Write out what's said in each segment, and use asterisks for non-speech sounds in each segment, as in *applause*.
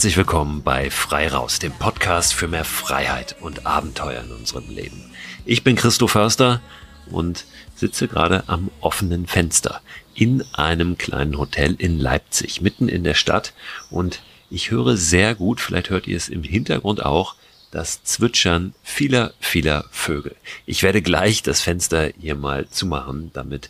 herzlich willkommen bei Frei Raus, dem Podcast für mehr Freiheit und Abenteuer in unserem Leben. Ich bin Christo Förster und sitze gerade am offenen Fenster in einem kleinen Hotel in Leipzig, mitten in der Stadt und ich höre sehr gut, vielleicht hört ihr es im Hintergrund auch, das Zwitschern vieler, vieler Vögel. Ich werde gleich das Fenster hier mal zumachen, damit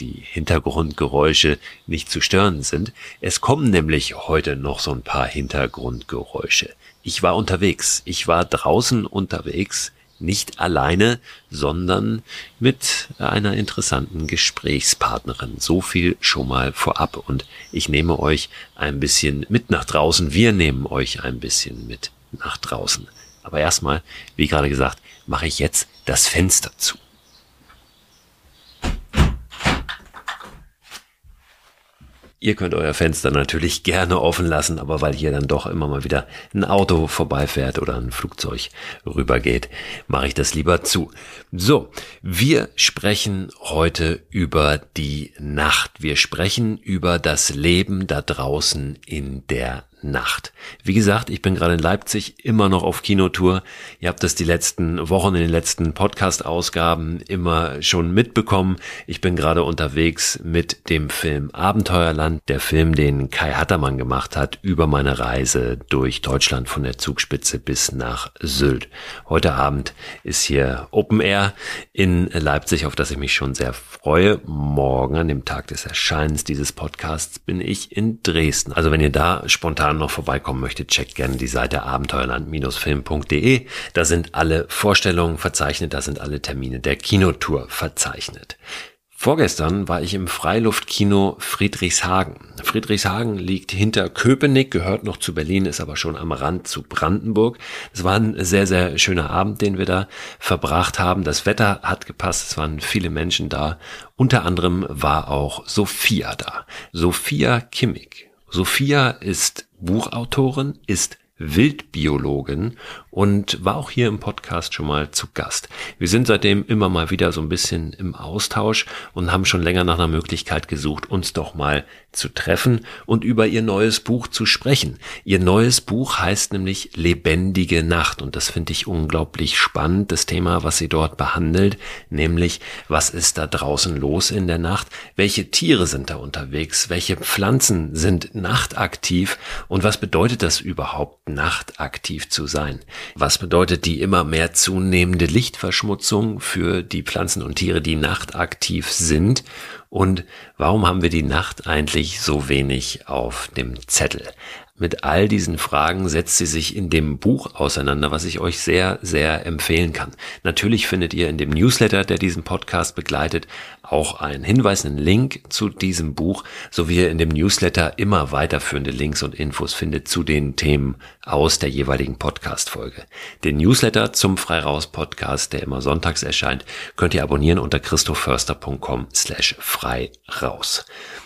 die Hintergrundgeräusche nicht zu stören sind. Es kommen nämlich heute noch so ein paar Hintergrundgeräusche. Ich war unterwegs. Ich war draußen unterwegs. Nicht alleine, sondern mit einer interessanten Gesprächspartnerin. So viel schon mal vorab. Und ich nehme euch ein bisschen mit nach draußen. Wir nehmen euch ein bisschen mit nach draußen. Aber erstmal, wie gerade gesagt, mache ich jetzt das Fenster zu. Ihr könnt euer Fenster natürlich gerne offen lassen, aber weil hier dann doch immer mal wieder ein Auto vorbeifährt oder ein Flugzeug rübergeht, mache ich das lieber zu. So, wir sprechen heute über die Nacht. Wir sprechen über das Leben da draußen in der Nacht. Wie gesagt, ich bin gerade in Leipzig immer noch auf Kinotour. Ihr habt das die letzten Wochen in den letzten Podcast-Ausgaben immer schon mitbekommen. Ich bin gerade unterwegs mit dem Film Abenteuerland, der Film, den Kai Hattermann gemacht hat über meine Reise durch Deutschland von der Zugspitze bis nach Sylt. Heute Abend ist hier Open Air in Leipzig, auf das ich mich schon sehr freue. Morgen, an dem Tag des Erscheinens dieses Podcasts, bin ich in Dresden. Also wenn ihr da spontan spontan noch vorbeikommen möchtet, checkt gerne die Seite abenteuerland-film.de. Da sind alle Vorstellungen verzeichnet, da sind alle Termine der Kinotour verzeichnet. Vorgestern war ich im Freiluftkino Friedrichshagen. Friedrichshagen liegt hinter Köpenick, gehört noch zu Berlin, ist aber schon am Rand zu Brandenburg. Es war ein sehr, sehr schöner Abend, den wir da verbracht haben. Das Wetter hat gepasst, es waren viele Menschen da. Unter anderem war auch Sophia da. Sophia Kimmig. Sophia ist Buchautorin, ist Wildbiologin und war auch hier im Podcast schon mal zu Gast. Wir sind seitdem immer mal wieder so ein bisschen im Austausch und haben schon länger nach einer Möglichkeit gesucht, uns doch mal zu treffen und über ihr neues Buch zu sprechen. Ihr neues Buch heißt nämlich Lebendige Nacht und das finde ich unglaublich spannend, das Thema, was sie dort behandelt, nämlich was ist da draußen los in der Nacht, welche Tiere sind da unterwegs, welche Pflanzen sind nachtaktiv und was bedeutet das überhaupt, nachtaktiv zu sein? Was bedeutet die immer mehr zunehmende Lichtverschmutzung für die Pflanzen und Tiere, die nachtaktiv sind? Und warum haben wir die Nacht eigentlich so wenig auf dem Zettel? Mit all diesen Fragen setzt sie sich in dem Buch auseinander, was ich euch sehr, sehr empfehlen kann. Natürlich findet ihr in dem Newsletter, der diesen Podcast begleitet, auch einen Hinweis, einen Link zu diesem Buch, so wie ihr in dem Newsletter immer weiterführende Links und Infos findet zu den Themen aus der jeweiligen Podcast-Folge. Den Newsletter zum Freiraus Podcast, der immer sonntags erscheint, könnt ihr abonnieren unter christoförster.com slash frei raus.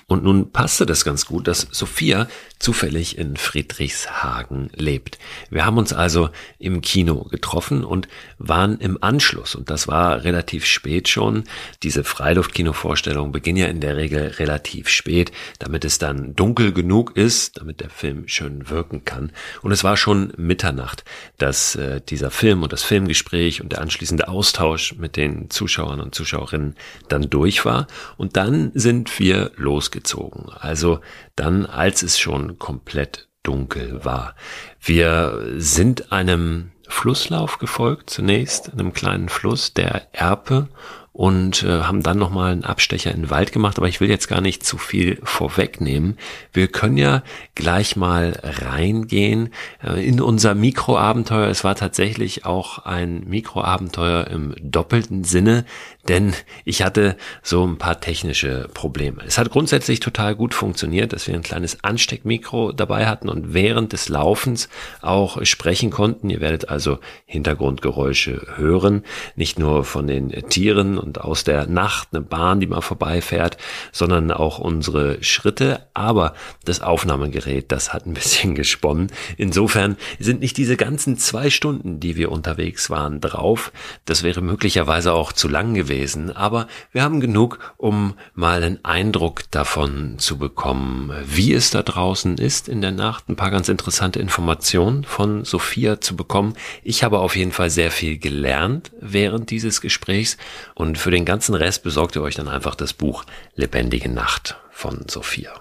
Und nun passte das ganz gut, dass Sophia zufällig in Friedrichshagen lebt. Wir haben uns also im Kino getroffen und waren im Anschluss, und das war relativ spät schon, diese Freiluftkino-Vorstellungen beginnen ja in der Regel relativ spät, damit es dann dunkel genug ist, damit der Film schön wirken kann. Und es war schon Mitternacht, dass äh, dieser Film und das Filmgespräch und der anschließende Austausch mit den Zuschauern und Zuschauerinnen dann durch war. Und dann sind wir losgezogen. Also dann, als es schon komplett dunkel war. Wir sind einem Flusslauf gefolgt zunächst, einem kleinen Fluss, der Erpe und äh, haben dann nochmal einen Abstecher in den Wald gemacht, aber ich will jetzt gar nicht zu viel vorwegnehmen. Wir können ja gleich mal reingehen äh, in unser Mikroabenteuer. Es war tatsächlich auch ein Mikroabenteuer im doppelten Sinne, denn ich hatte so ein paar technische Probleme. Es hat grundsätzlich total gut funktioniert, dass wir ein kleines Ansteckmikro dabei hatten und während des Laufens auch sprechen konnten. Ihr werdet also Hintergrundgeräusche hören, nicht nur von den Tieren und aus der Nacht eine Bahn, die mal vorbeifährt, sondern auch unsere Schritte. Aber das Aufnahmegerät, das hat ein bisschen *laughs* gesponnen. Insofern sind nicht diese ganzen zwei Stunden, die wir unterwegs waren, drauf. Das wäre möglicherweise auch zu lang gewesen. Aber wir haben genug, um mal einen Eindruck davon zu bekommen, wie es da draußen ist in der Nacht. Ein paar ganz interessante Informationen von Sophia zu bekommen. Ich habe auf jeden Fall sehr viel gelernt während dieses Gesprächs und für den ganzen Rest besorgt ihr euch dann einfach das Buch Lebendige Nacht von Sophia.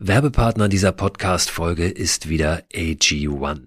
Werbepartner dieser Podcast-Folge ist wieder AG1.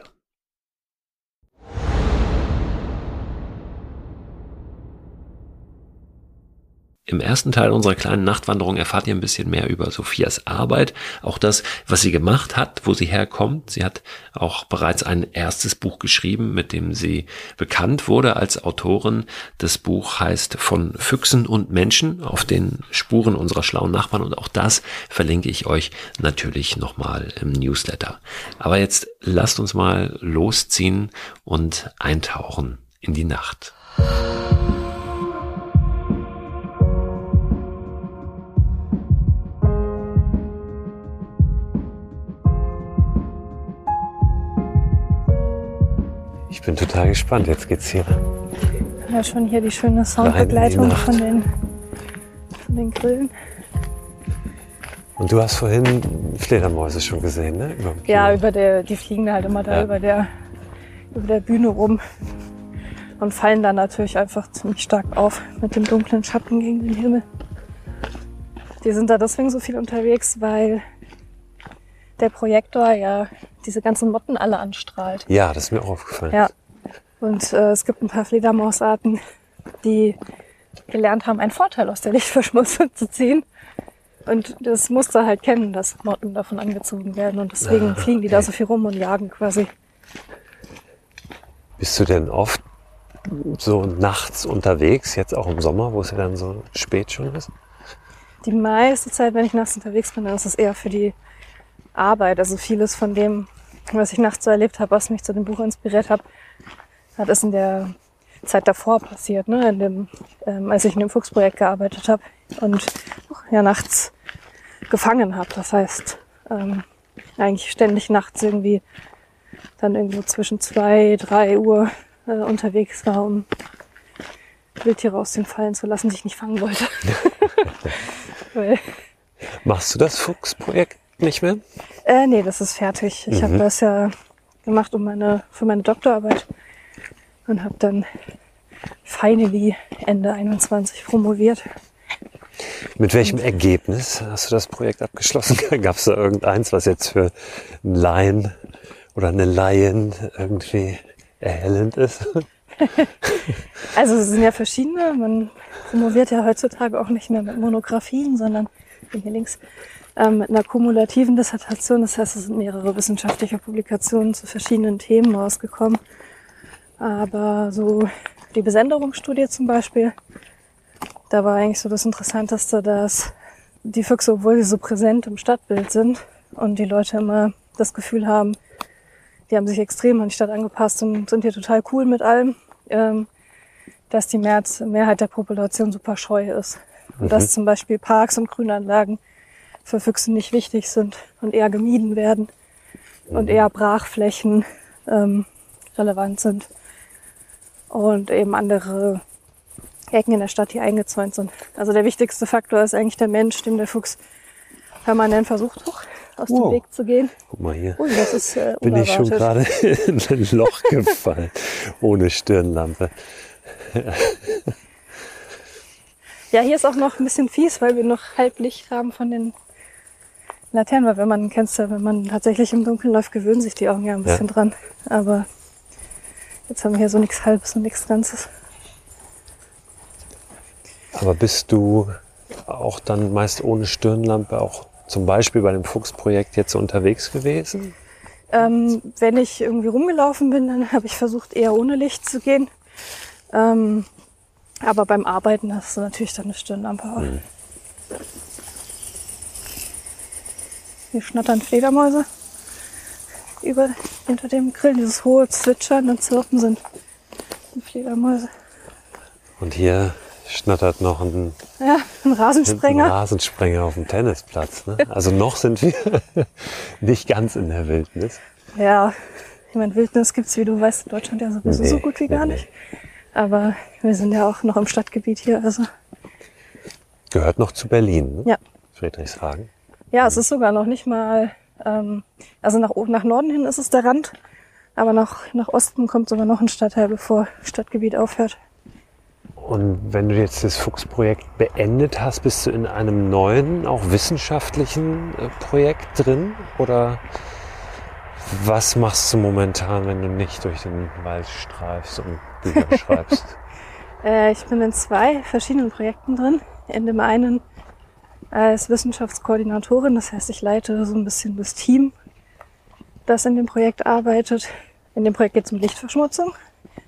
Im ersten Teil unserer kleinen Nachtwanderung erfahrt ihr ein bisschen mehr über Sophias Arbeit, auch das, was sie gemacht hat, wo sie herkommt. Sie hat auch bereits ein erstes Buch geschrieben, mit dem sie bekannt wurde als Autorin. Das Buch heißt Von Füchsen und Menschen auf den Spuren unserer schlauen Nachbarn und auch das verlinke ich euch natürlich nochmal im Newsletter. Aber jetzt lasst uns mal losziehen und eintauchen in die Nacht. Ich bin total gespannt. Jetzt geht's hier. Ja, schon hier die schöne Soundbegleitung die von den, von den Grillen. Und du hast vorhin Fledermäuse schon gesehen, ne? Über ja, über der, die fliegen halt immer da ja. über der, über der Bühne rum und fallen dann natürlich einfach ziemlich stark auf mit dem dunklen Schatten gegen den Himmel. Die sind da deswegen so viel unterwegs, weil der Projektor ja diese ganzen Motten alle anstrahlt. Ja, das ist mir auch aufgefallen. Ja. Und äh, es gibt ein paar Fledermausarten, die gelernt haben, einen Vorteil aus der Lichtverschmutzung *laughs* zu ziehen. Und das Muster halt kennen, dass Motten davon angezogen werden. Und deswegen ah, fliegen die da so viel rum und jagen quasi. Bist du denn oft so nachts unterwegs, jetzt auch im Sommer, wo es ja dann so spät schon ist? Die meiste Zeit, wenn ich nachts unterwegs bin, dann ist es eher für die Arbeit. Also vieles von dem, was ich nachts so erlebt habe, was mich zu dem Buch inspiriert hat, hat es in der Zeit davor passiert, ne? in dem, ähm, als ich in dem Fuchsprojekt gearbeitet habe und ja nachts gefangen habe. Das heißt, ähm, eigentlich ständig nachts irgendwie dann irgendwo zwischen zwei, drei Uhr äh, unterwegs war, um Wildtiere aus den Fallen zu lassen, die ich nicht fangen wollte. *laughs* *laughs* Weil, Machst du das Fuchsprojekt nicht mehr? Äh, nee, das ist fertig. Ich mhm. habe das ja gemacht um meine, für meine Doktorarbeit und habe dann finally Ende 21 promoviert. Mit welchem und, Ergebnis hast du das Projekt abgeschlossen? *laughs* Gab es da irgendeins, was jetzt für einen Laien oder eine Laien irgendwie erhellend ist? *laughs* also es sind ja verschiedene. Man promoviert ja heutzutage auch nicht mehr mit Monographien, sondern hier links ähm, mit einer kumulativen Dissertation. Das heißt, es sind mehrere wissenschaftliche Publikationen zu verschiedenen Themen rausgekommen. Aber so die Besenderungsstudie zum Beispiel, da war eigentlich so das Interessanteste, dass die Füchse, obwohl sie so präsent im Stadtbild sind und die Leute immer das Gefühl haben, die haben sich extrem an die Stadt angepasst und sind hier total cool mit allem, ähm, dass die Mehrheit der Population super scheu ist. Und mhm. dass zum Beispiel Parks und Grünanlagen für Füchse nicht wichtig sind und eher gemieden werden mhm. und eher Brachflächen ähm, relevant sind und eben andere Ecken in der Stadt, die eingezäunt sind. Also der wichtigste Faktor ist eigentlich der Mensch, dem der Fuchs permanent versucht, hoch aus wow. dem Weg zu gehen. Guck mal hier. Ui, das ist, äh, Bin ich schon gerade *laughs* in ein Loch gefallen, ohne Stirnlampe. ja, hier ist auch noch ein bisschen fies, weil wir noch halb Licht haben von den Laternen, weil wenn man, kennst du, wenn man tatsächlich im Dunkeln läuft, gewöhnen sich die Augen ja ein bisschen ja. dran. Aber jetzt haben wir hier so nichts Halbes und nichts Ganzes. Aber bist du auch dann meist ohne Stirnlampe auch zum Beispiel bei dem Fuchsprojekt jetzt unterwegs gewesen? Ähm, wenn ich irgendwie rumgelaufen bin, dann habe ich versucht, eher ohne Licht zu gehen. Ähm, aber beim Arbeiten hast du natürlich dann eine Stirnlampe auf. Mhm. Hier schnattern Fledermäuse über, hinter dem Grill. Dieses hohe Zwitschern und Zirpen sind die Fledermäuse. Und hier schnattert noch ein, ja, ein Rasensprenger. Ein Rasensprenger auf dem Tennisplatz. Ne? Also noch sind wir *laughs* nicht ganz in der Wildnis. Ja, ich meine, Wildnis gibt's, wie du weißt, in Deutschland ja sowieso nee, so gut wie gar nee. nicht. Aber wir sind ja auch noch im Stadtgebiet hier. Also Gehört noch zu Berlin, ne? Ja. Friedrichshagen. Ja, es ist sogar noch nicht mal, ähm, also nach, nach Norden hin ist es der Rand, aber nach, nach Osten kommt sogar noch ein Stadtteil, bevor Stadtgebiet aufhört. Und wenn du jetzt das Fuchsprojekt beendet hast, bist du in einem neuen, auch wissenschaftlichen äh, Projekt drin? Oder was machst du momentan, wenn du nicht durch den Wald streifst und Bücher *laughs* schreibst? Äh, ich bin in zwei verschiedenen Projekten drin. In dem einen als Wissenschaftskoordinatorin. Das heißt, ich leite so ein bisschen das Team, das in dem Projekt arbeitet. In dem Projekt geht es um Lichtverschmutzung.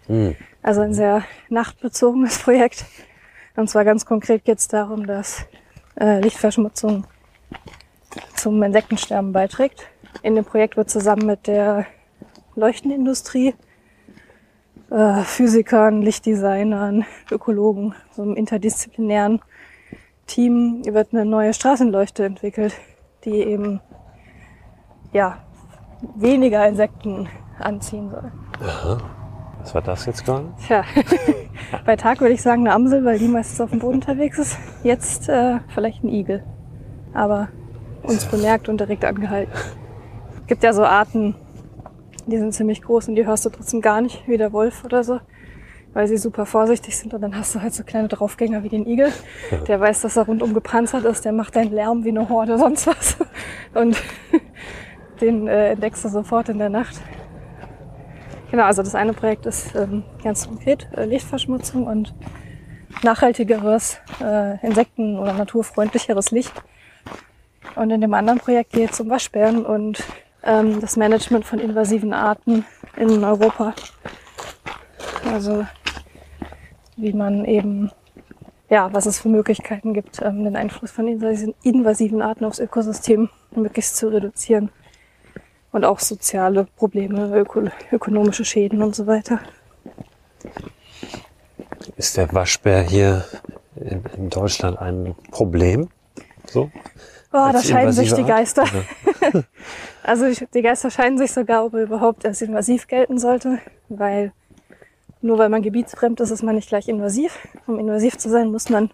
Mhm. Also ein sehr nachtbezogenes *laughs* Projekt. Und zwar ganz konkret geht es darum, dass äh, Lichtverschmutzung zum Insektensterben beiträgt. In dem Projekt wird zusammen mit der Leuchtenindustrie, äh, Physikern, Lichtdesignern, Ökologen, so einem interdisziplinären Team wird eine neue Straßenleuchte entwickelt, die eben ja weniger Insekten anziehen soll. Aha. Was war das jetzt gerade? Tja, *laughs* bei Tag würde ich sagen eine Amsel, weil die meistens auf dem Boden unterwegs ist. Jetzt äh, vielleicht ein Igel. Aber uns bemerkt und direkt angehalten. Es gibt ja so Arten, die sind ziemlich groß und die hörst du trotzdem gar nicht, wie der Wolf oder so weil sie super vorsichtig sind. Und dann hast du halt so kleine Draufgänger wie den Igel. Der weiß, dass er rundum gepanzert ist. Der macht einen Lärm wie eine Horde, *laughs* sonst was. Und den äh, entdeckst du sofort in der Nacht. Genau, also das eine Projekt ist ähm, ganz konkret äh, Lichtverschmutzung und nachhaltigeres, äh, insekten- oder naturfreundlicheres Licht. Und in dem anderen Projekt geht es um Waschbären und ähm, das Management von invasiven Arten in Europa. Also wie man eben, ja, was es für Möglichkeiten gibt, ähm, den Einfluss von invasiven Arten aufs Ökosystem möglichst zu reduzieren. Und auch soziale Probleme, öko ökonomische Schäden und so weiter. Ist der Waschbär hier in, in Deutschland ein Problem? So? Oh, da scheiden sich die Geister. Ja. *laughs* also die Geister scheiden sich sogar, ob er überhaupt als invasiv gelten sollte, weil nur weil man gebietsfremd ist, ist man nicht gleich invasiv. Um invasiv zu sein, muss man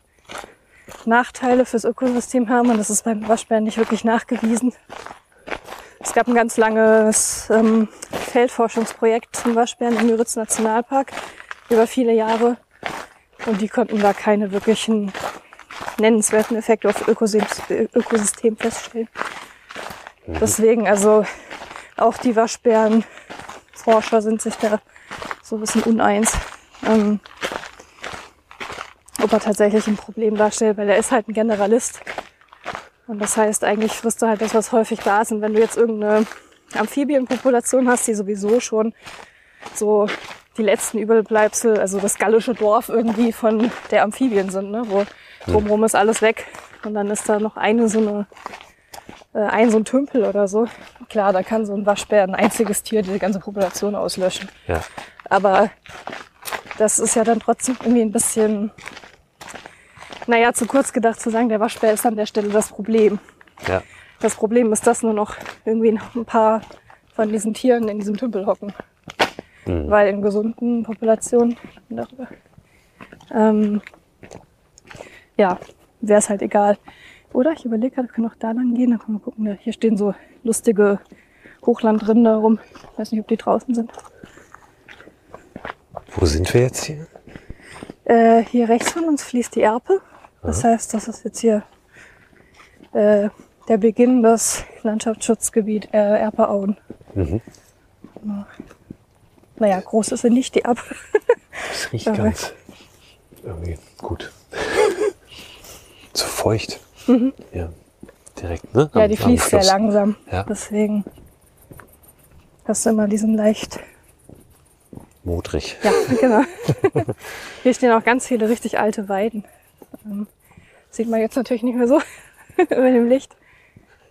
Nachteile fürs Ökosystem haben und das ist beim Waschbären nicht wirklich nachgewiesen. Es gab ein ganz langes ähm, Feldforschungsprojekt zum Waschbären im Müritz Nationalpark über viele Jahre und die konnten da keine wirklichen nennenswerten Effekte auf Ökosystem, Ökosystem feststellen. Mhm. Deswegen, also auch die Waschbärenforscher sind sich da so ein bisschen uneins. Ähm, ob er tatsächlich ein Problem darstellt, weil er ist halt ein Generalist. Und das heißt, eigentlich frisst du halt das, was häufig da ist. Und wenn du jetzt irgendeine Amphibienpopulation hast, die sowieso schon so die letzten Überbleibsel, also das gallische Dorf irgendwie von der Amphibien sind, ne? wo drumherum ist alles weg. Und dann ist da noch eine so eine, äh, ein so ein Tümpel oder so. Klar, da kann so ein Waschbär, ein einziges Tier, die ganze Population auslöschen. Ja. Aber das ist ja dann trotzdem irgendwie ein bisschen naja, zu kurz gedacht zu sagen, der Waschbär ist an der Stelle das Problem. Ja. Das Problem ist, dass nur noch irgendwie ein paar von diesen Tieren in diesem Tümpel hocken. Mhm. Weil in gesunden Populationen darüber, ähm, ja, wäre es halt egal. Oder ich überlege gerade, wir können auch da lang gehen, dann können wir gucken. Hier stehen so lustige Hochlandrinder rum. Ich weiß nicht, ob die draußen sind. Wo sind wir jetzt hier? Äh, hier rechts von uns fließt die Erpe. Das Aha. heißt, das ist jetzt hier äh, der Beginn des Landschaftsschutzgebiet äh, Erpeauen. Mhm. Naja, groß ist sie nicht, die Erpe. das riecht ganz irgendwie gut. *laughs* Zu feucht. Mhm. Ja, direkt, ne? Ja, die fließt sehr langsam. Ja. Deswegen hast du immer diesen leicht modrig. Ja, genau. *laughs* Hier stehen auch ganz viele richtig alte Weiden. Ähm, sieht man jetzt natürlich nicht mehr so *laughs* über dem Licht.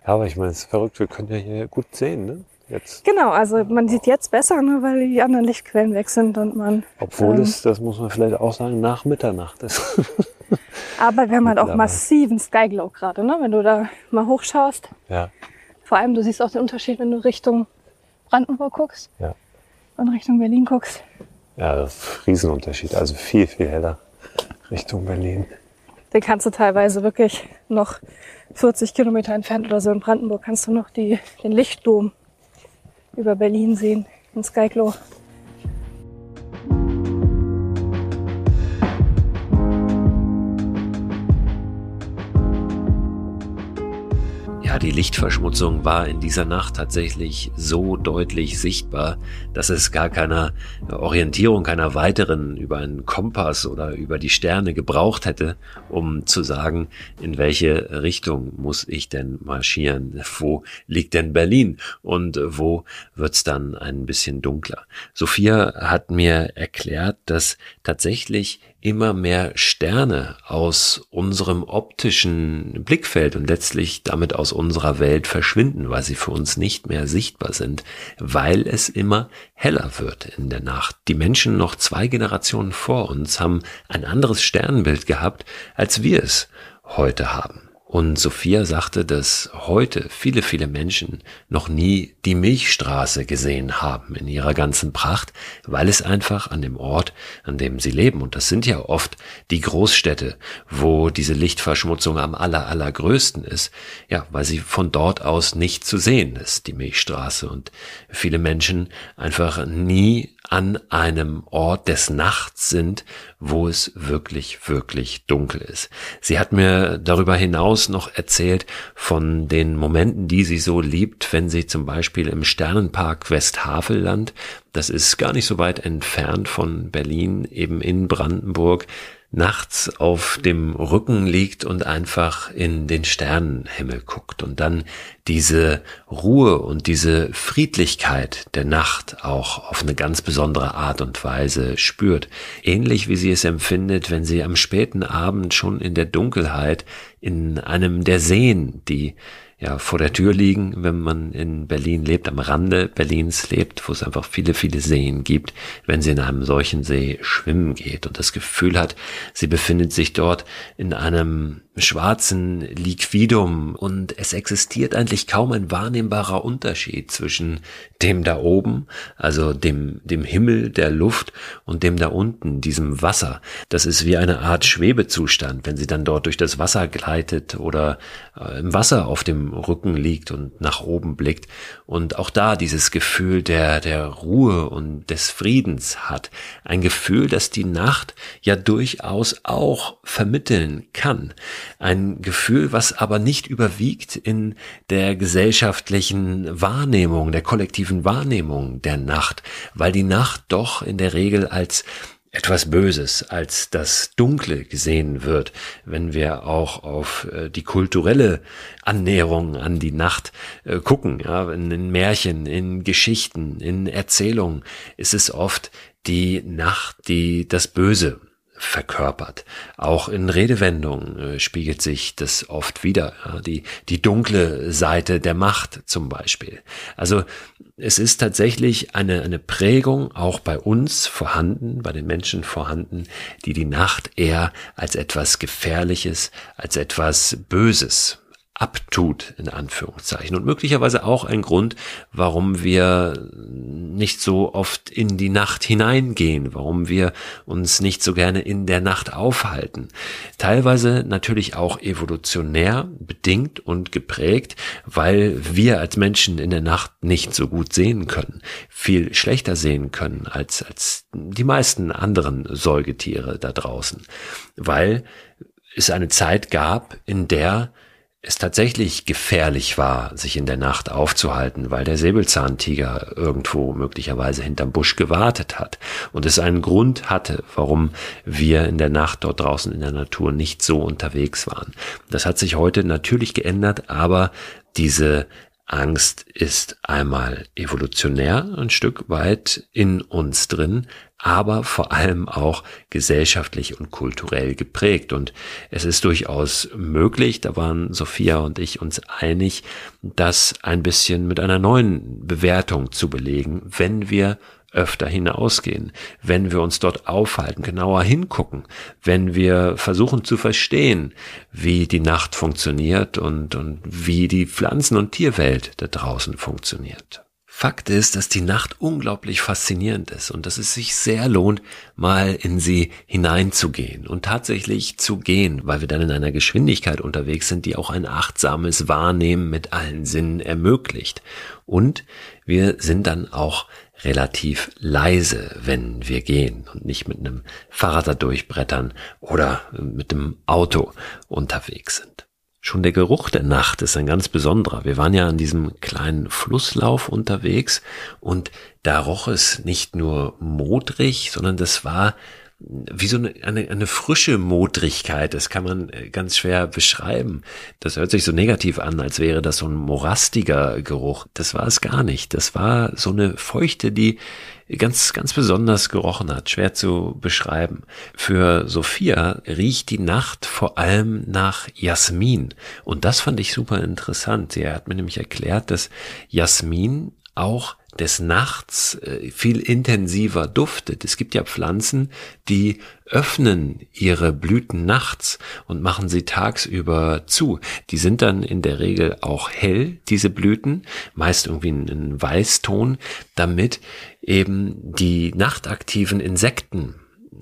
Ja, aber ich meine, es ist verrückt, wir können ja hier gut sehen, ne? Jetzt. Genau, also man sieht jetzt besser, ne, weil die anderen Lichtquellen weg sind und man. Obwohl ähm, es, das muss man vielleicht auch sagen, nach Mitternacht ist. *laughs* aber wir haben halt auch massiven Skyglow gerade, ne? Wenn du da mal hochschaust. Ja. Vor allem, du siehst auch den Unterschied, wenn du Richtung Brandenburg guckst. Ja. Und Richtung Berlin guckst. Ja, das ist ein Riesenunterschied. Also viel, viel heller Richtung Berlin. Den kannst du teilweise wirklich noch 40 Kilometer entfernt oder so in Brandenburg kannst du noch die, den Lichtdom über Berlin sehen, in Skyklo. die Lichtverschmutzung war in dieser Nacht tatsächlich so deutlich sichtbar, dass es gar keiner Orientierung, keiner weiteren über einen Kompass oder über die Sterne gebraucht hätte, um zu sagen, in welche Richtung muss ich denn marschieren, wo liegt denn Berlin und wo wird's dann ein bisschen dunkler. Sophia hat mir erklärt, dass tatsächlich immer mehr Sterne aus unserem optischen Blickfeld und letztlich damit aus unserer Welt verschwinden, weil sie für uns nicht mehr sichtbar sind, weil es immer heller wird in der Nacht. Die Menschen noch zwei Generationen vor uns haben ein anderes Sternbild gehabt, als wir es heute haben. Und Sophia sagte, dass heute viele, viele Menschen noch nie die Milchstraße gesehen haben in ihrer ganzen Pracht, weil es einfach an dem Ort, an dem sie leben, und das sind ja oft die Großstädte, wo diese Lichtverschmutzung am aller, allergrößten ist, ja, weil sie von dort aus nicht zu sehen ist, die Milchstraße, und viele Menschen einfach nie an einem Ort des Nachts sind, wo es wirklich, wirklich dunkel ist. Sie hat mir darüber hinaus noch erzählt von den Momenten, die sie so liebt, wenn sie zum Beispiel im Sternenpark Westhavelland, das ist gar nicht so weit entfernt von Berlin, eben in Brandenburg, nachts auf dem Rücken liegt und einfach in den Sternenhimmel guckt und dann diese Ruhe und diese Friedlichkeit der Nacht auch auf eine ganz besondere Art und Weise spürt. Ähnlich wie sie es empfindet, wenn sie am späten Abend schon in der Dunkelheit in einem der Seen, die ja vor der Tür liegen, wenn man in Berlin lebt, am Rande Berlins lebt, wo es einfach viele, viele Seen gibt, wenn sie in einem solchen See schwimmen geht und das Gefühl hat, sie befindet sich dort in einem schwarzen Liquidum und es existiert eigentlich kaum ein wahrnehmbarer Unterschied zwischen dem da oben, also dem, dem Himmel, der Luft und dem da unten, diesem Wasser. Das ist wie eine Art Schwebezustand, wenn sie dann dort durch das Wasser gleitet oder äh, im Wasser auf dem Rücken liegt und nach oben blickt und auch da dieses Gefühl der, der Ruhe und des Friedens hat. Ein Gefühl, das die Nacht ja durchaus auch vermitteln kann. Ein Gefühl, was aber nicht überwiegt in der gesellschaftlichen Wahrnehmung, der kollektiven Wahrnehmung der Nacht, weil die Nacht doch in der Regel als etwas Böses als das Dunkle gesehen wird, wenn wir auch auf äh, die kulturelle Annäherung an die Nacht äh, gucken, ja, in Märchen, in Geschichten, in Erzählungen ist es oft die Nacht, die das Böse verkörpert. Auch in Redewendungen äh, spiegelt sich das oft wieder. Die, die dunkle Seite der Macht zum Beispiel. Also es ist tatsächlich eine, eine Prägung auch bei uns vorhanden, bei den Menschen vorhanden, die die Nacht eher als etwas Gefährliches, als etwas Böses abtut, in Anführungszeichen. Und möglicherweise auch ein Grund, warum wir nicht so oft in die Nacht hineingehen, warum wir uns nicht so gerne in der Nacht aufhalten. Teilweise natürlich auch evolutionär bedingt und geprägt, weil wir als Menschen in der Nacht nicht so gut sehen können, viel schlechter sehen können als, als die meisten anderen Säugetiere da draußen, weil es eine Zeit gab, in der es tatsächlich gefährlich war, sich in der Nacht aufzuhalten, weil der Säbelzahntiger irgendwo möglicherweise hinterm Busch gewartet hat und es einen Grund hatte, warum wir in der Nacht dort draußen in der Natur nicht so unterwegs waren. Das hat sich heute natürlich geändert, aber diese Angst ist einmal evolutionär ein Stück weit in uns drin, aber vor allem auch gesellschaftlich und kulturell geprägt. Und es ist durchaus möglich, da waren Sophia und ich uns einig, das ein bisschen mit einer neuen Bewertung zu belegen, wenn wir öfter hinausgehen, wenn wir uns dort aufhalten, genauer hingucken, wenn wir versuchen zu verstehen, wie die Nacht funktioniert und, und wie die Pflanzen- und Tierwelt da draußen funktioniert. Fakt ist, dass die Nacht unglaublich faszinierend ist und dass es sich sehr lohnt, mal in sie hineinzugehen und tatsächlich zu gehen, weil wir dann in einer Geschwindigkeit unterwegs sind, die auch ein achtsames Wahrnehmen mit allen Sinnen ermöglicht. Und wir sind dann auch relativ leise, wenn wir gehen und nicht mit einem Fahrrad da durchbrettern oder mit dem Auto unterwegs sind. Schon der Geruch der Nacht ist ein ganz besonderer. Wir waren ja an diesem kleinen Flusslauf unterwegs und da roch es nicht nur modrig, sondern das war wie so eine, eine, eine frische Modrigkeit, das kann man äh, ganz schwer beschreiben. Das hört sich so negativ an, als wäre das so ein morastiger Geruch. Das war es gar nicht. Das war so eine Feuchte, die ganz, ganz besonders gerochen hat, schwer zu beschreiben. Für Sophia riecht die Nacht vor allem nach Jasmin. Und das fand ich super interessant. Sie hat mir nämlich erklärt, dass Jasmin auch des Nachts äh, viel intensiver duftet. Es gibt ja Pflanzen, die öffnen ihre Blüten nachts und machen sie tagsüber zu. Die sind dann in der Regel auch hell, diese Blüten, meist irgendwie in Weißton, damit eben die nachtaktiven Insekten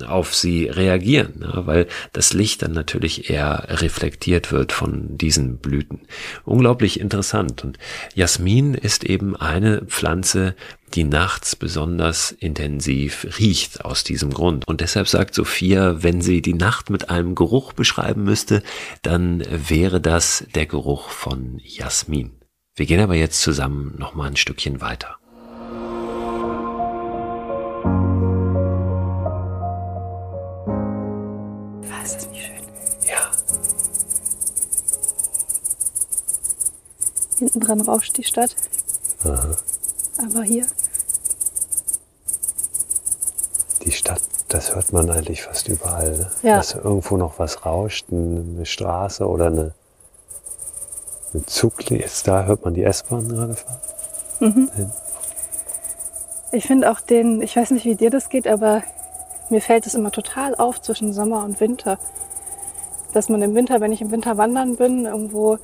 auf sie reagieren, ja, weil das Licht dann natürlich eher reflektiert wird von diesen Blüten. Unglaublich interessant. Und Jasmin ist eben eine Pflanze, die nachts besonders intensiv riecht aus diesem Grund. Und deshalb sagt Sophia, wenn sie die Nacht mit einem Geruch beschreiben müsste, dann wäre das der Geruch von Jasmin. Wir gehen aber jetzt zusammen noch mal ein Stückchen weiter. Hinten dran rauscht die Stadt. Aha. Aber hier. Die Stadt, das hört man eigentlich fast überall. Ne? Ja. Dass irgendwo noch was rauscht, eine Straße oder eine, Ein Zug ist da, hört man die S-Bahn gerade fahren. Mhm. Ich finde auch den, ich weiß nicht, wie dir das geht, aber mir fällt es immer total auf zwischen Sommer und Winter. Dass man im Winter, wenn ich im Winter wandern bin, irgendwo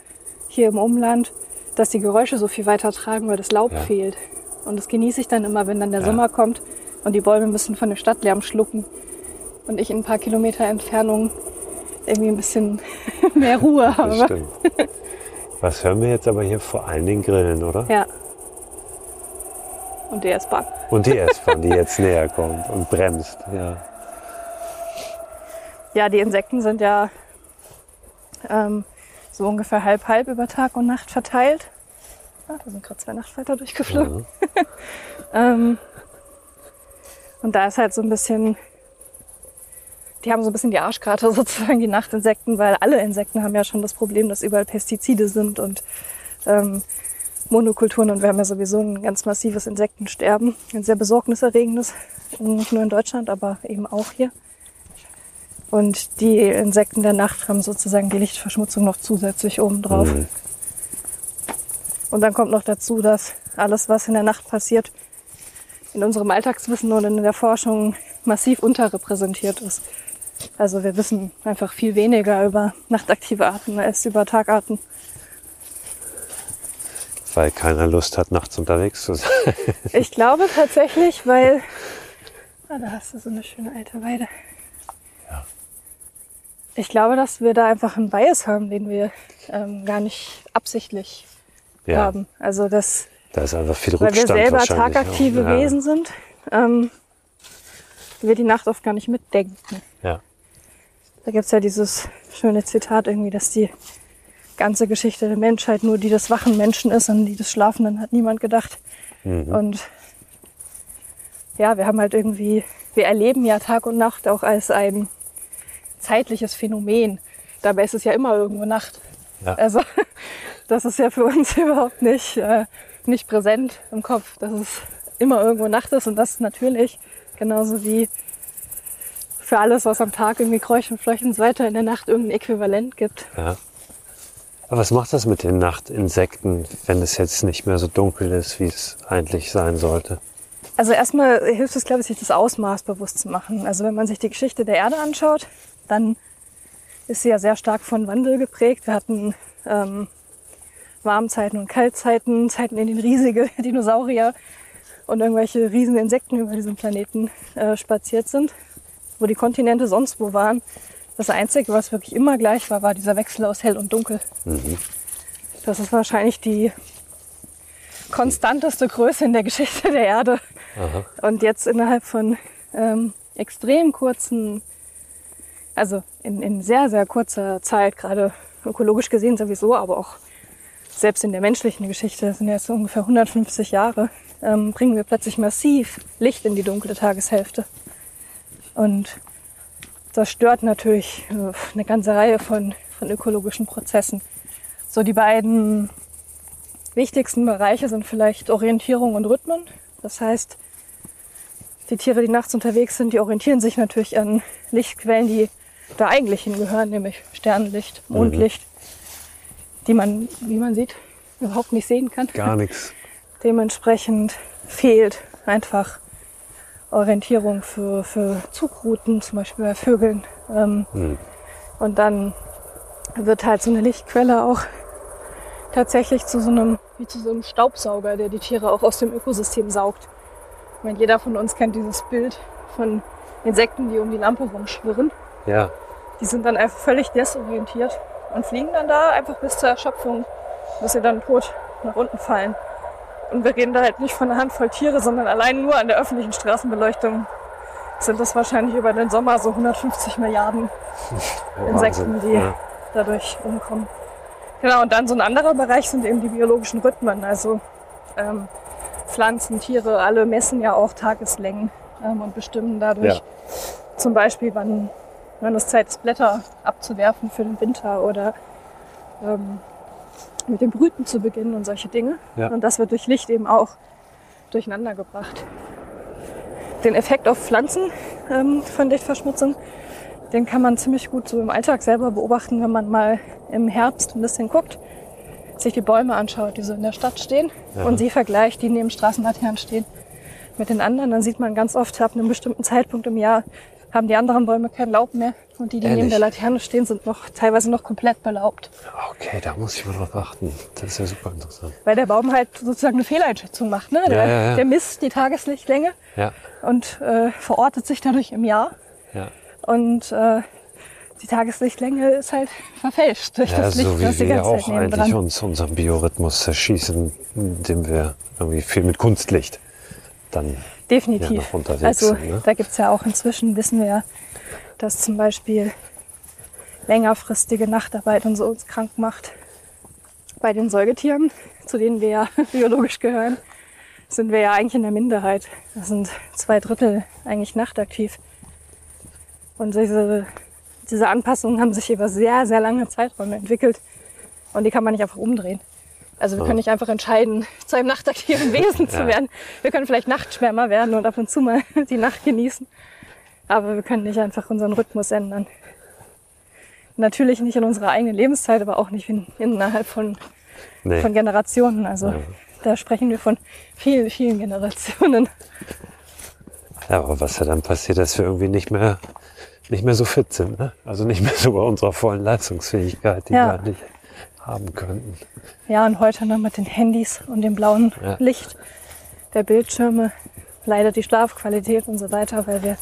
hier im Umland, dass die Geräusche so viel weiter tragen, weil das Laub ja. fehlt. Und das genieße ich dann immer, wenn dann der ja. Sommer kommt und die Bäume ein bisschen von dem Stadtlärm schlucken und ich in ein paar Kilometer Entfernung irgendwie ein bisschen *laughs* mehr Ruhe habe. Das stimmt. Was hören wir jetzt aber hier vor allen Dingen Grillen, oder? Ja. Und die S-Bahn. Und die S-Bahn, die jetzt näher kommt und bremst, ja. Ja, die Insekten sind ja ähm, so ungefähr halb-halb über Tag und Nacht verteilt. Ah, da sind gerade zwei Nachtfalter durchgeflogen. Ja. *laughs* ähm, und da ist halt so ein bisschen, die haben so ein bisschen die Arschkarte *laughs* sozusagen, die Nachtinsekten, weil alle Insekten haben ja schon das Problem, dass überall Pestizide sind und ähm, Monokulturen und wir haben ja sowieso ein ganz massives Insektensterben, ein sehr besorgniserregendes, nicht nur in Deutschland, aber eben auch hier. Und die Insekten der Nacht haben sozusagen die Lichtverschmutzung noch zusätzlich obendrauf. Mhm. Und dann kommt noch dazu, dass alles, was in der Nacht passiert, in unserem Alltagswissen und in der Forschung massiv unterrepräsentiert ist. Also wir wissen einfach viel weniger über nachtaktive Arten als über Tagarten. Weil keiner Lust hat, nachts unterwegs zu sein. ich glaube tatsächlich, weil... *laughs* Ah, da hast du so eine schöne alte Weide. Ich glaube, dass wir da einfach einen Bias haben, den wir ähm, gar nicht absichtlich ja. haben. Also das, da ist einfach viel Rückstand Weil wir selber tagaktive ja. Wesen sind, ähm, wir die Nacht oft gar nicht mitdenken. Ja. Da gibt's ja dieses schöne Zitat irgendwie, dass die ganze Geschichte der Menschheit nur die des wachen Menschen ist und die des Schlafenden hat niemand gedacht. Mhm. Und ja, wir haben halt irgendwie, wir erleben ja Tag und Nacht auch als ein zeitliches Phänomen. Dabei ist es ja immer irgendwo Nacht. Ja. Also *laughs* das ist ja für uns *laughs* überhaupt nicht, äh, nicht präsent im Kopf, dass es immer irgendwo Nacht ist und das natürlich genauso wie für alles, was am Tag irgendwie kreucht und fleucht und so weiter in der Nacht irgendein Äquivalent gibt. Ja. Aber was macht das mit den Nachtinsekten, wenn es jetzt nicht mehr so dunkel ist, wie es eigentlich sein sollte? Also erstmal hilft es, glaube ich, sich das Ausmaß bewusst zu machen. Also wenn man sich die Geschichte der Erde anschaut, dann ist sie ja sehr stark von Wandel geprägt. Wir hatten ähm, Warmzeiten und Kaltzeiten, Zeiten, in denen riesige *laughs* Dinosaurier und irgendwelche riesen Insekten über diesem Planeten äh, spaziert sind, wo die Kontinente sonst wo waren. Das Einzige, was wirklich immer gleich war, war dieser Wechsel aus hell und dunkel. Mhm. Das ist wahrscheinlich die konstanteste Größe in der Geschichte der Erde. Aha. Und jetzt innerhalb von ähm, extrem kurzen, also in, in sehr, sehr kurzer Zeit, gerade ökologisch gesehen sowieso, aber auch selbst in der menschlichen Geschichte, das sind jetzt ungefähr 150 Jahre, ähm, bringen wir plötzlich massiv Licht in die dunkle Tageshälfte. Und das stört natürlich äh, eine ganze Reihe von, von ökologischen Prozessen. So die beiden wichtigsten Bereiche sind vielleicht Orientierung und Rhythmen. Das heißt, die Tiere, die nachts unterwegs sind, die orientieren sich natürlich an Lichtquellen, die da eigentlich hingehören, nämlich Sternenlicht, Mondlicht. Mhm die man, wie man sieht, überhaupt nicht sehen kann. Gar nichts. *laughs* Dementsprechend fehlt einfach Orientierung für, für Zugrouten, zum Beispiel bei Vögeln. Ähm, hm. Und dann wird halt so eine Lichtquelle auch tatsächlich zu so einem, wie zu so einem Staubsauger, der die Tiere auch aus dem Ökosystem saugt. Ich meine, jeder von uns kennt dieses Bild von Insekten, die um die Lampe rumschwirren. Ja. Die sind dann einfach völlig desorientiert und fliegen dann da einfach bis zur Erschöpfung, bis sie dann tot nach unten fallen. Und wir reden da halt nicht von einer Handvoll Tiere, sondern allein nur an der öffentlichen Straßenbeleuchtung sind das wahrscheinlich über den Sommer so 150 Milliarden *laughs* oh, Insekten, die ja. dadurch umkommen. Genau, und dann so ein anderer Bereich sind eben die biologischen Rhythmen. Also ähm, Pflanzen, Tiere, alle messen ja auch Tageslängen ähm, und bestimmen dadurch ja. zum Beispiel, wann wenn es Zeit ist, Blätter abzuwerfen für den Winter oder ähm, mit dem Brüten zu beginnen und solche Dinge. Ja. Und das wird durch Licht eben auch durcheinander gebracht. Den Effekt auf Pflanzen ähm, von Lichtverschmutzung, den kann man ziemlich gut so im Alltag selber beobachten, wenn man mal im Herbst ein bisschen guckt. Sich die Bäume anschaut, die so in der Stadt stehen Ja. und sie vergleicht, die neben Straßenlaternen stehen, mit den anderen, dann sieht man ganz oft, ab einem bestimmten Zeitpunkt im Jahr haben die anderen Bäume kein Laub mehr und die, die neben Ehrlich? der Laterne stehen, sind noch teilweise noch komplett belaubt. Okay, da muss ich mal drauf achten. Das ist ja super interessant. Weil der Baum halt sozusagen eine Fehleinschätzung macht. Ne? Der, Ja, ja, ja. der misst die Tageslichtlänge und äh, verortet sich dadurch im Jahr. ja. Und äh, die Tageslichtlänge ist halt *laughs* verfälscht durch Ja, das Licht, so wie das die wir ganze auch eigentlich dran. uns unseren Biorhythmus zerschießen, indem wir irgendwie viel mit Kunstlicht dann Definitiv. Ja, noch unterwegs also sind, ne? da gibt's ja auch inzwischen, wissen wir ja, dass zum Beispiel längerfristige Nachtarbeit und so uns krank macht. Bei den Säugetieren, zu denen wir ja *laughs* biologisch gehören, sind wir ja eigentlich in der Minderheit. Das sind zwei Drittel eigentlich nachtaktiv. Und diese, diese Anpassungen haben sich über sehr, sehr lange Zeiträume entwickelt. Und die kann man nicht einfach umdrehen. Also wir können nicht einfach entscheiden, *laughs* zu einem nachtaktiven Wesen zu werden. Wir können vielleicht Nachtschwärmer werden und ab und zu mal *laughs* die Nacht genießen. Aber wir können nicht einfach unseren Rhythmus ändern. Natürlich nicht in unserer eigenen Lebenszeit, aber auch nicht in, innerhalb von, nee. von Generationen. Also Ja. da sprechen wir von vielen, vielen Generationen. Ja, aber was ja dann passiert, dass wir irgendwie nicht mehr, nicht mehr so fit sind, ne? Also nicht mehr *laughs* so bei unserer vollen Leistungsfähigkeit, die Ja. wir eigentlich haben könnten. Ja, und heute noch mit den Handys und dem blauen Ja. Licht der Bildschirme leidet die Schlafqualität und so weiter, weil wir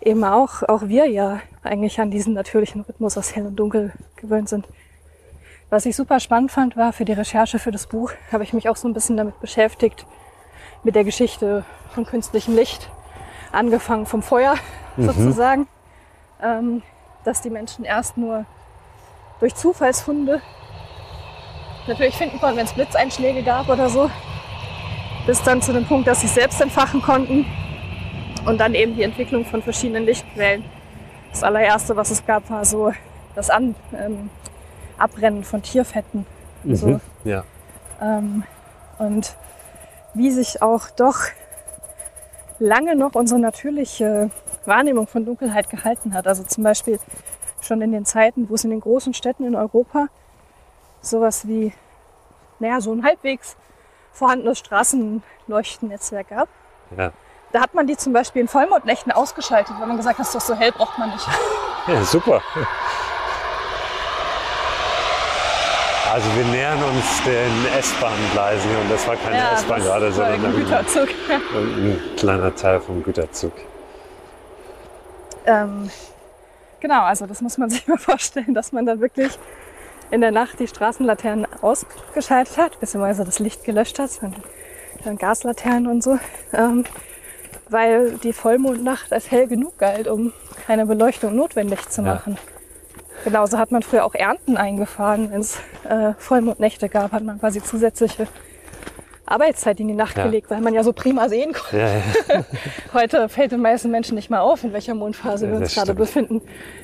eben auch, auch wir ja eigentlich an diesen natürlichen Rhythmus aus Hell und Dunkel gewöhnt sind. Was ich super spannend fand, war für die Recherche für das Buch, habe ich mich auch so ein bisschen damit beschäftigt, mit der Geschichte von künstlichem Licht. Angefangen vom Feuer sozusagen, ähm, dass die Menschen erst nur durch Zufallsfunde natürlich finden konnten, wenn es Blitzeinschläge gab oder so. Bis dann zu dem Punkt, dass sie es selbst entfachen konnten. Und dann eben die Entwicklung von verschiedenen Lichtquellen. Das allererste, was es gab, war so das An ähm, Abbrennen von Tierfetten. So. Mhm. Ja. Ähm, und wie sich auch doch lange noch unsere natürliche Wahrnehmung von Dunkelheit gehalten hat. Also zum Beispiel schon in den Zeiten, wo es in den großen Städten in Europa sowas wie, naja, so ein halbwegs vorhandenes Straßenleuchtennetzwerk gab. Ja. Da hat man die zum Beispiel in Vollmondnächten ausgeschaltet, weil man gesagt hat, doch so hell, braucht man nicht. ja, super. Also wir nähern uns den S-Bahn-Gleisen und das war keine S-Bahn das gerade, sondern ein Güterzug. ein kleiner Teil vom Güterzug. Ähm, genau, also das muss man *laughs* sich mal vorstellen, dass man dann wirklich in der Nacht die Straßenlaternen ausgeschaltet hat, beziehungsweise das Licht gelöscht hat, dann Gaslaternen und so, ähm, weil die Vollmondnacht als hell genug galt, um keine Beleuchtung notwendig zu Ja. machen. Genauso hat man früher auch Ernten eingefahren, wenn es äh, Vollmondnächte gab, hat man quasi zusätzliche Arbeitszeit in die Nacht Ja. gelegt, weil man ja so prima sehen konnte. Ja, ja. *laughs* Heute fällt den meisten Menschen nicht mal auf, in welcher Mondphase Ja, wir uns gerade stimmt. befinden.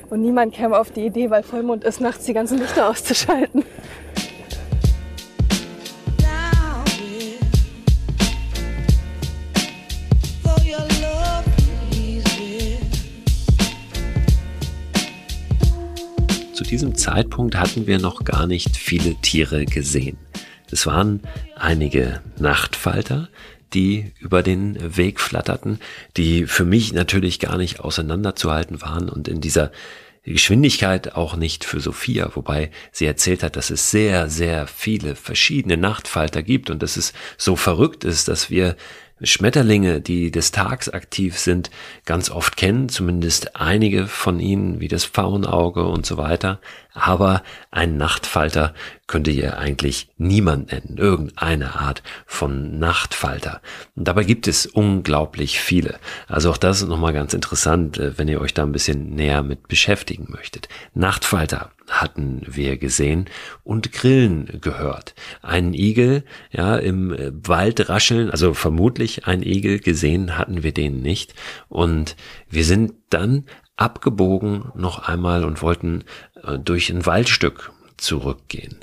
Und niemand käme auf die Idee, weil Vollmond ist, nachts die ganzen Lichter auszuschalten. Zu diesem Zeitpunkt hatten wir noch gar nicht viele Tiere gesehen. Es waren einige Nachtfalter, die über den Weg flatterten, die für mich natürlich gar nicht auseinanderzuhalten waren und in dieser Geschwindigkeit auch nicht für Sophia, wobei sie erzählt hat, dass es sehr, sehr viele verschiedene Nachtfalter gibt und dass es so verrückt ist, dass wir Schmetterlinge, die des Tags aktiv sind, ganz oft kennen, zumindest einige von ihnen, wie das Pfauenauge und so weiter. Aber ein Nachtfalter könnte hier eigentlich niemand nennen, irgendeine Art von Nachtfalter. Und dabei gibt es unglaublich viele. Also auch das ist nochmal ganz interessant, äh, wenn ihr euch da ein bisschen näher mit beschäftigen möchtet. Nachtfalter hatten wir gesehen und Grillen gehört. Einen Igel, ja, im Wald rascheln, also vermutlich ein Igel gesehen hatten wir den nicht. Und wir sind dann abgebogen noch einmal und wollten äh, durch ein Waldstück zurückgehen.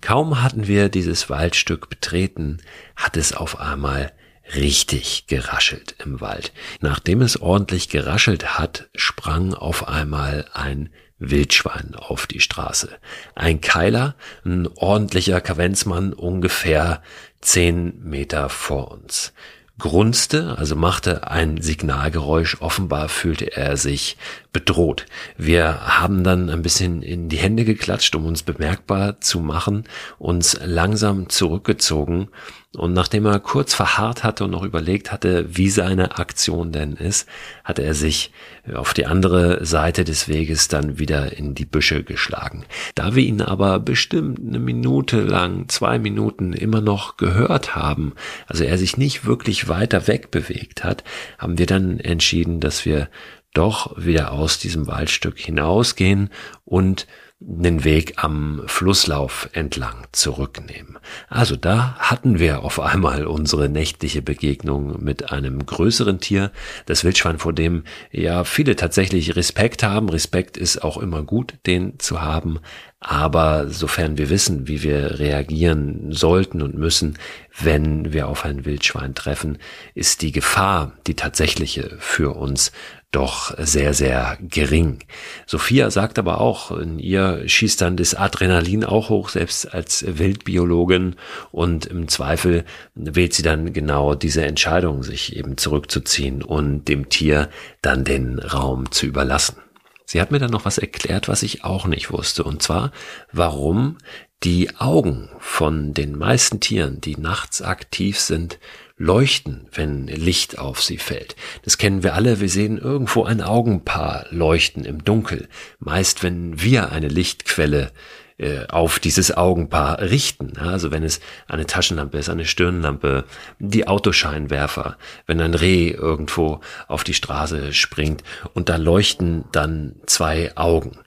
Kaum hatten wir dieses Waldstück betreten, hat es auf einmal richtig geraschelt im Wald. Nachdem es ordentlich geraschelt hat, sprang auf einmal ein Wildschwein auf die Straße. Ein Keiler, ein ordentlicher Kavenzmann, ungefähr zehn Meter vor uns grunzte, also machte ein Signalgeräusch. Offenbar fühlte er sich bedroht. Wir haben dann ein bisschen in die Hände geklatscht, um uns bemerkbar zu machen, uns langsam zurückgezogen und nachdem er kurz verharrt hatte und noch überlegt hatte, wie seine Aktion denn ist, hatte er sich auf die andere Seite des Weges dann wieder in die Büsche geschlagen. Da wir ihn aber bestimmt eine Minute lang, zwei Minuten immer noch gehört haben, also er sich nicht wirklich weiter weg bewegt hat, haben wir dann entschieden, dass wir doch wieder aus diesem Waldstück hinausgehen und den Weg am Flusslauf entlang zurücknehmen. Also da hatten wir auf einmal unsere nächtliche Begegnung mit einem größeren Tier, das Wildschwein, vor dem ja viele tatsächlich Respekt haben. Respekt ist auch immer gut, den zu haben. Aber sofern wir wissen, wie wir reagieren sollten und müssen, wenn wir auf ein Wildschwein treffen, ist die Gefahr, die tatsächliche für uns doch sehr, sehr gering. Sophia sagt aber auch, in ihr schießt dann das Adrenalin auch hoch, selbst als Wildbiologin und im Zweifel wählt sie dann genau diese Entscheidung, sich eben zurückzuziehen und dem Tier dann den Raum zu überlassen. Sie hat mir dann noch was erklärt, was ich auch nicht wusste, und zwar, warum die Augen von den meisten Tieren, die nachts aktiv sind, leuchten, wenn Licht auf sie fällt. Das kennen wir alle, wir sehen irgendwo ein Augenpaar leuchten im Dunkel, meist wenn wir eine Lichtquelle äh, auf dieses Augenpaar richten. Also wenn es eine Taschenlampe ist, eine Stirnlampe, die Autoscheinwerfer, wenn ein Reh irgendwo auf die Straße springt und da leuchten dann zwei Augen.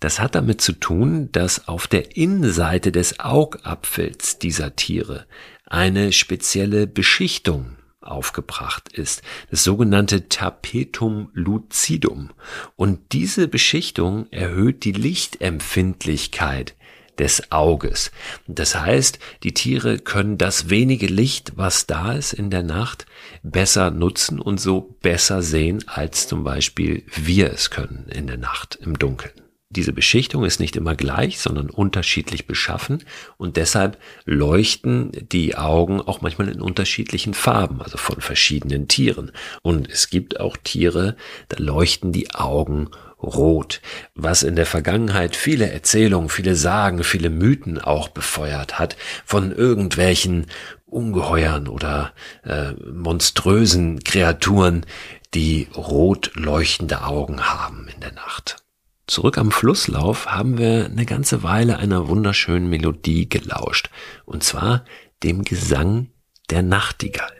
Das hat damit zu tun, dass auf der Innenseite des Augapfels dieser Tiere eine spezielle Beschichtung aufgebracht ist, das sogenannte Tapetum lucidum. Und diese Beschichtung erhöht die Lichtempfindlichkeit des Auges. Das heißt, die Tiere können das wenige Licht, was da ist in der Nacht, besser nutzen und so besser sehen, als zum Beispiel wir es können in der Nacht im Dunkeln. Diese Beschichtung ist nicht immer gleich, sondern unterschiedlich beschaffen und deshalb leuchten die Augen auch manchmal in unterschiedlichen Farben, also von verschiedenen Tieren. Und es gibt auch Tiere, da leuchten die Augen rot, was in der Vergangenheit viele Erzählungen, viele Sagen, viele Mythen auch befeuert hat von irgendwelchen Ungeheuern oder äh, monströsen Kreaturen, die rot leuchtende Augen haben in der Nacht. Zurück am Flusslauf haben wir eine ganze Weile einer wunderschönen Melodie gelauscht, und zwar dem Gesang der Nachtigall.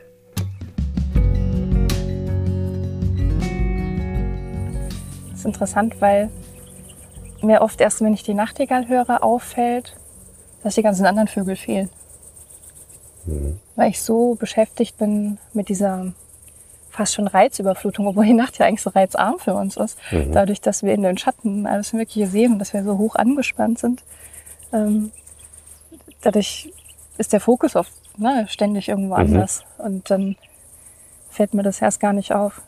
Das ist interessant, weil mir oft erst, wenn ich die Nachtigall höre, auffällt, dass die ganzen anderen Vögel fehlen. Weil ich so beschäftigt bin mit dieser fast schon Reizüberflutung, obwohl die Nacht ja eigentlich so reizarm für uns ist. Dadurch, dass wir in den Schatten alles Mögliche sehen dass wir so hoch angespannt sind. Ähm, dadurch ist der Fokus oft ne, ständig irgendwo anders. Und dann fällt mir das erst gar nicht auf.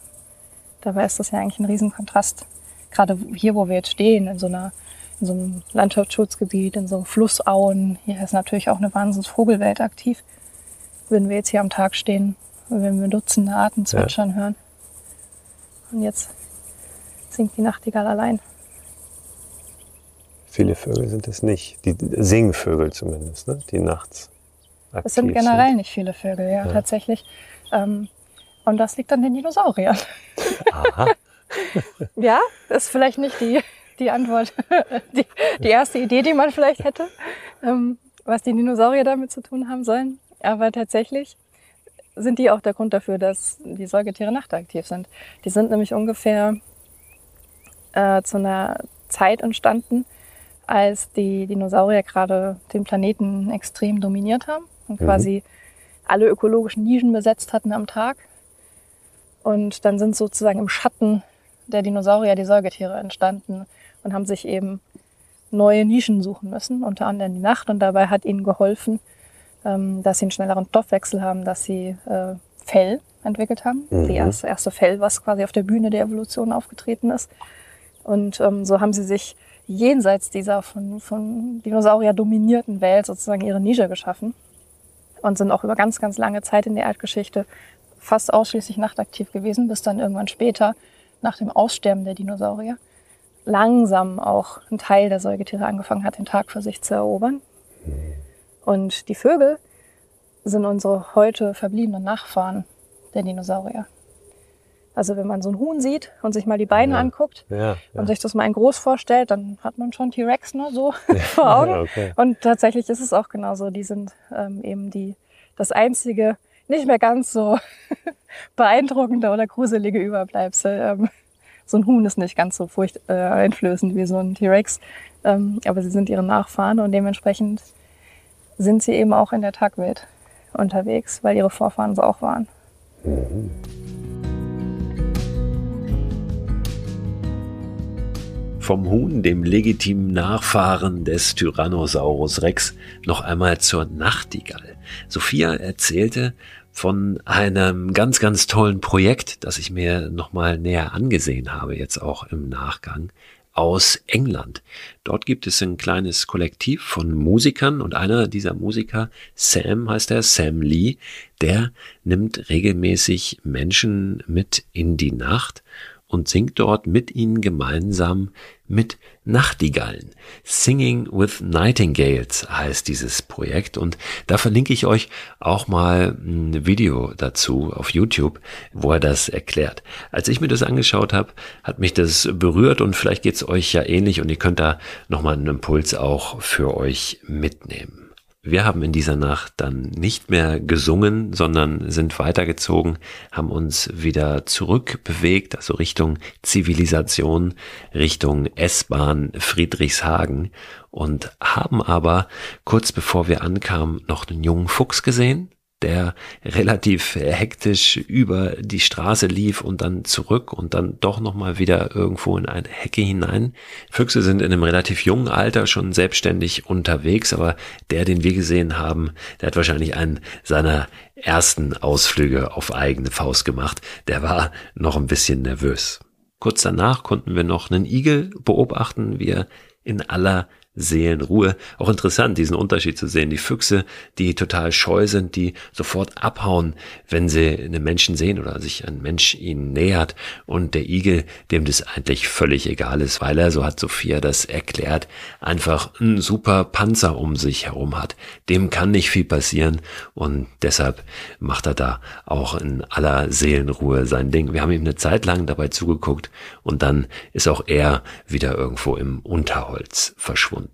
Dabei ist das ja eigentlich ein Riesenkontrast. Gerade hier, wo wir jetzt stehen, in so einer in so einem Landschaftsschutzgebiet, in so Flussauen. Hier ist natürlich auch eine wahnsinns Vogelwelt aktiv. Wenn wir jetzt hier am Tag stehen, wenn wir Dutzende Arten zwitschern hören. Und jetzt singt die Nachtigall allein. Viele Vögel sind es nicht. Die Singvögel zumindest, ne? die nachts aktiv Es sind generell nicht viele Vögel, ja, tatsächlich. Ähm, und das liegt an den Dinosauriern. Aha. *laughs* Ja, das ist vielleicht nicht die, die Antwort, *laughs* die, die erste Idee, die man vielleicht hätte, ähm, was die Dinosaurier damit zu tun haben sollen. Aber tatsächlich sind die auch der Grund dafür, dass die Säugetiere nachtaktiv sind. Die sind nämlich ungefähr äh, zu einer Zeit entstanden, als die Dinosaurier gerade den Planeten extrem dominiert haben und quasi alle ökologischen Nischen besetzt hatten am Tag. Und dann sind sozusagen im Schatten der Dinosaurier die Säugetiere entstanden und haben sich eben neue Nischen suchen müssen, unter anderem die Nacht. Und dabei hat ihnen geholfen, ähm, dass sie einen schnelleren Stoffwechsel haben, dass sie äh, Fell entwickelt haben. Mhm. Die erste, erste Fell, was quasi auf der Bühne der Evolution aufgetreten ist. Und ähm, so haben sie sich jenseits dieser von, von Dinosaurier dominierten Welt sozusagen ihre Nische geschaffen und sind auch über ganz, ganz lange Zeit in der Erdgeschichte fast ausschließlich nachtaktiv gewesen, bis dann irgendwann später, nach dem Aussterben der Dinosaurier, langsam auch ein Teil der Säugetiere angefangen hat, den Tag für sich zu erobern. Und die Vögel sind unsere heute verbliebenen Nachfahren der Dinosaurier. Also wenn man so ein Huhn sieht und sich mal die Beine Ja. anguckt Ja, ja. und sich das mal in groß vorstellt, dann hat man schon T-Rex ne, so *laughs* vor Augen. *laughs* okay. Und tatsächlich ist es auch genauso. Die sind ähm, eben die das einzige, nicht mehr ganz so *laughs* beeindruckende oder gruselige Überbleibsel. Ähm, so ein Huhn ist nicht ganz so furcht äh, wie so ein T-Rex, ähm, aber sie sind ihre Nachfahren und dementsprechend sind sie eben auch in der Tagwelt unterwegs, weil ihre Vorfahren so auch waren. Vom Huhn, dem legitimen Nachfahren des Tyrannosaurus Rex, noch einmal zur Nachtigall. Sophia erzählte von einem ganz, ganz tollen Projekt, das ich mir nochmal näher angesehen habe, jetzt auch im Nachgang, aus England. Dort gibt es ein kleines Kollektiv von Musikern und einer dieser Musiker, Sam heißt er, Sam Lee, der nimmt regelmäßig Menschen mit in die Nacht und singt dort mit ihnen gemeinsam mit Nachtigallen. Singing with Nightingales heißt dieses Projekt und da verlinke ich euch auch mal ein Video dazu auf YouTube, wo er das erklärt. Als ich mir das angeschaut habe, hat mich das berührt und vielleicht geht's euch ja ähnlich und ihr könnt da nochmal einen Impuls auch für euch mitnehmen. Wir haben in dieser Nacht dann nicht mehr gesungen, sondern sind weitergezogen, haben uns wieder zurückbewegt, also Richtung Zivilisation, Richtung S-Bahn Friedrichshagen und haben aber kurz bevor wir ankamen noch einen jungen Fuchs gesehen, der relativ hektisch über die Straße lief und dann zurück und dann doch nochmal wieder irgendwo in eine Hecke hinein. Füchse sind in einem relativ jungen Alter schon selbstständig unterwegs, aber der, den wir gesehen haben, der hat wahrscheinlich einen seiner ersten Ausflüge auf eigene Faust gemacht. Der war noch ein bisschen nervös. Kurz danach konnten wir noch einen Igel beobachten, wie er in aller Seelenruhe. Auch interessant, diesen Unterschied zu sehen. Die Füchse, die total scheu sind, die sofort abhauen, wenn sie einen Menschen sehen oder sich ein Mensch ihnen nähert. Und der Igel, dem das eigentlich völlig egal ist, weil er, so hat Sophia das erklärt, einfach einen super Panzer um sich herum hat. Dem kann nicht viel passieren und deshalb macht er da auch in aller Seelenruhe sein Ding. Wir haben ihm eine Zeit lang dabei zugeguckt und dann ist auch er wieder irgendwo im Unterholz verschwunden.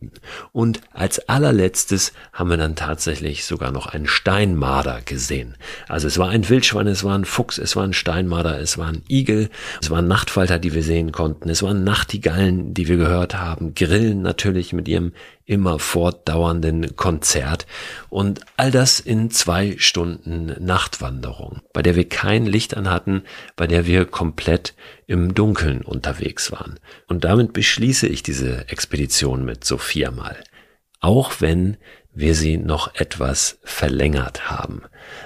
Und als allerletztes haben wir dann tatsächlich sogar noch einen Steinmarder gesehen. Also es war ein Wildschwein, es war ein Fuchs, es war ein Steinmarder, es war ein Igel, es waren Nachtfalter, die wir sehen konnten, es waren Nachtigallen, die wir gehört haben, Grillen natürlich mit ihrem immer fortdauernden Konzert und all das in zwei Stunden Nachtwanderung, bei der wir kein Licht an hatten, bei der wir komplett im Dunkeln unterwegs waren. Und damit beschließe ich diese Expedition mit Sophia mal. Auch wenn wir sie noch etwas verlängert haben.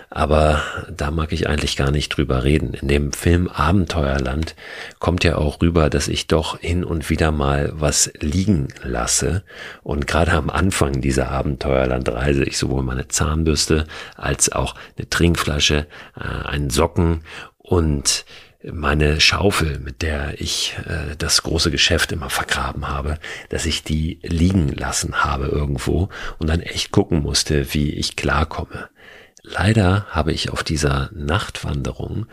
Aber da mag ich eigentlich gar nicht drüber reden. In dem Film Abenteuerland kommt ja auch rüber, dass ich doch hin und wieder mal was liegen lasse. Und gerade am Anfang dieser Abenteuerlandreise ich sowohl meine Zahnbürste als auch eine Trinkflasche, äh, einen Socken und meine Schaufel, mit der ich äh, das große Geschäft immer vergraben habe, dass ich die liegen lassen habe irgendwo und dann echt gucken musste, wie ich klarkomme. Leider habe ich auf dieser Nachtwanderung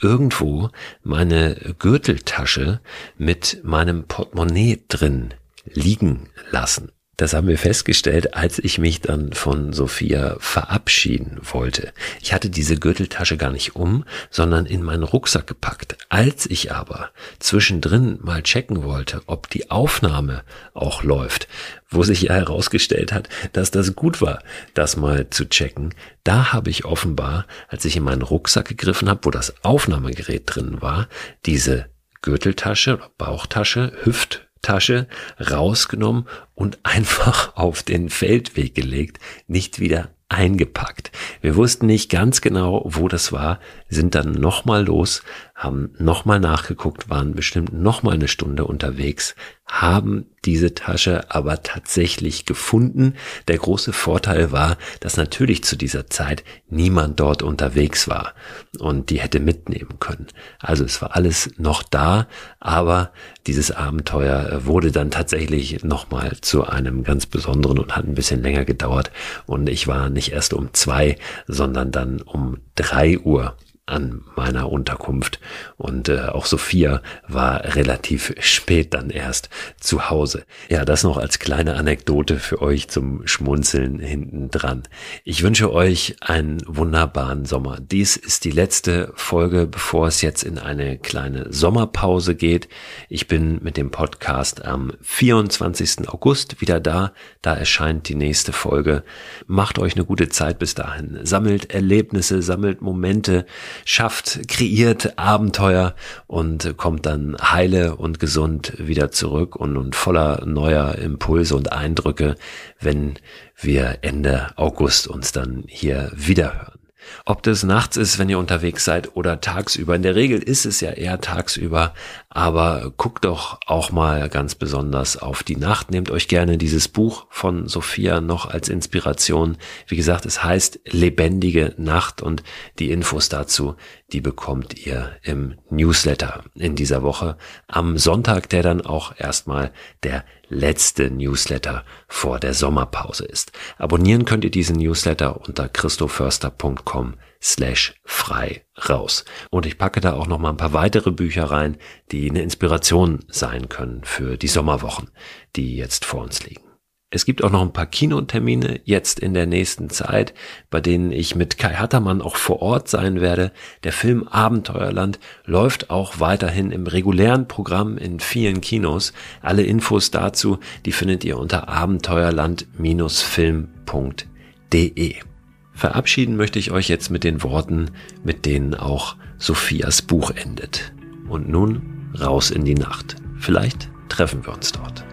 irgendwo meine Gürteltasche mit meinem Portemonnaie drin liegen lassen. Das haben wir festgestellt, als ich mich dann von Sophia verabschieden wollte. Ich hatte diese Gürteltasche gar nicht um, sondern in meinen Rucksack gepackt. Als ich aber zwischendrin mal checken wollte, ob die Aufnahme auch läuft, wo sich ja herausgestellt hat, dass das gut war, das mal zu checken, da habe ich offenbar, als ich in meinen Rucksack gegriffen habe, wo das Aufnahmegerät drin war, diese Gürteltasche oder Bauchtasche, Hüft Tasche rausgenommen und einfach *laughs* auf den Feldweg gelegt, nicht wieder eingepackt. Wir wussten nicht ganz genau, wo das war, sind dann nochmal los, haben nochmal nachgeguckt, waren bestimmt nochmal eine Stunde unterwegs, haben diese Tasche aber tatsächlich gefunden. Der große Vorteil war, dass natürlich zu dieser Zeit niemand dort unterwegs war und die hätte mitnehmen können. Also es war alles noch da, aber dieses Abenteuer wurde dann tatsächlich nochmal zu einem ganz besonderen und hat ein bisschen länger gedauert. Und ich war nicht erst um zwei, sondern dann um drei Uhr an meiner Unterkunft und äh, auch Sophia war relativ spät dann erst zu Hause. Ja, das noch als kleine Anekdote für euch zum Schmunzeln hinten dran. Ich wünsche euch einen wunderbaren Sommer. Dies ist die letzte Folge, bevor es jetzt in eine kleine Sommerpause geht. Ich bin mit dem Podcast am 24. August wieder da. Da erscheint die nächste Folge. Macht euch eine gute Zeit bis dahin. Sammelt Erlebnisse, sammelt Momente, schafft, kreiert Abenteuer und kommt dann heile und gesund wieder zurück und, und voller neuer Impulse und Eindrücke, wenn wir Ende August uns dann hier wiederhören. Ob das nachts ist, wenn ihr unterwegs seid oder tagsüber. In der Regel ist es ja eher tagsüber, aber guckt doch auch mal ganz besonders auf die Nacht. Nehmt euch gerne dieses Buch von Sophia noch als Inspiration. Wie gesagt, es heißt Lebendige Nacht und die Infos dazu, die bekommt ihr im Newsletter in dieser Woche am Sonntag, der dann auch erstmal der letzte Newsletter vor der Sommerpause ist. Abonnieren könnt ihr diesen Newsletter unter christoförster.com slash frei raus. Und ich packe da auch noch mal ein paar weitere Bücher rein, die eine Inspiration sein können für die Sommerwochen, die jetzt vor uns liegen. Es gibt auch noch ein paar Kinotermine jetzt in der nächsten Zeit, bei denen ich mit Kai Hattermann auch vor Ort sein werde. Der Film Abenteuerland läuft auch weiterhin im regulären Programm in vielen Kinos. Alle Infos dazu, die findet ihr unter abenteuerland-film.de. Verabschieden möchte ich euch jetzt mit den Worten, mit denen auch Sophias Buch endet. Und nun raus in die Nacht. Vielleicht treffen wir uns dort.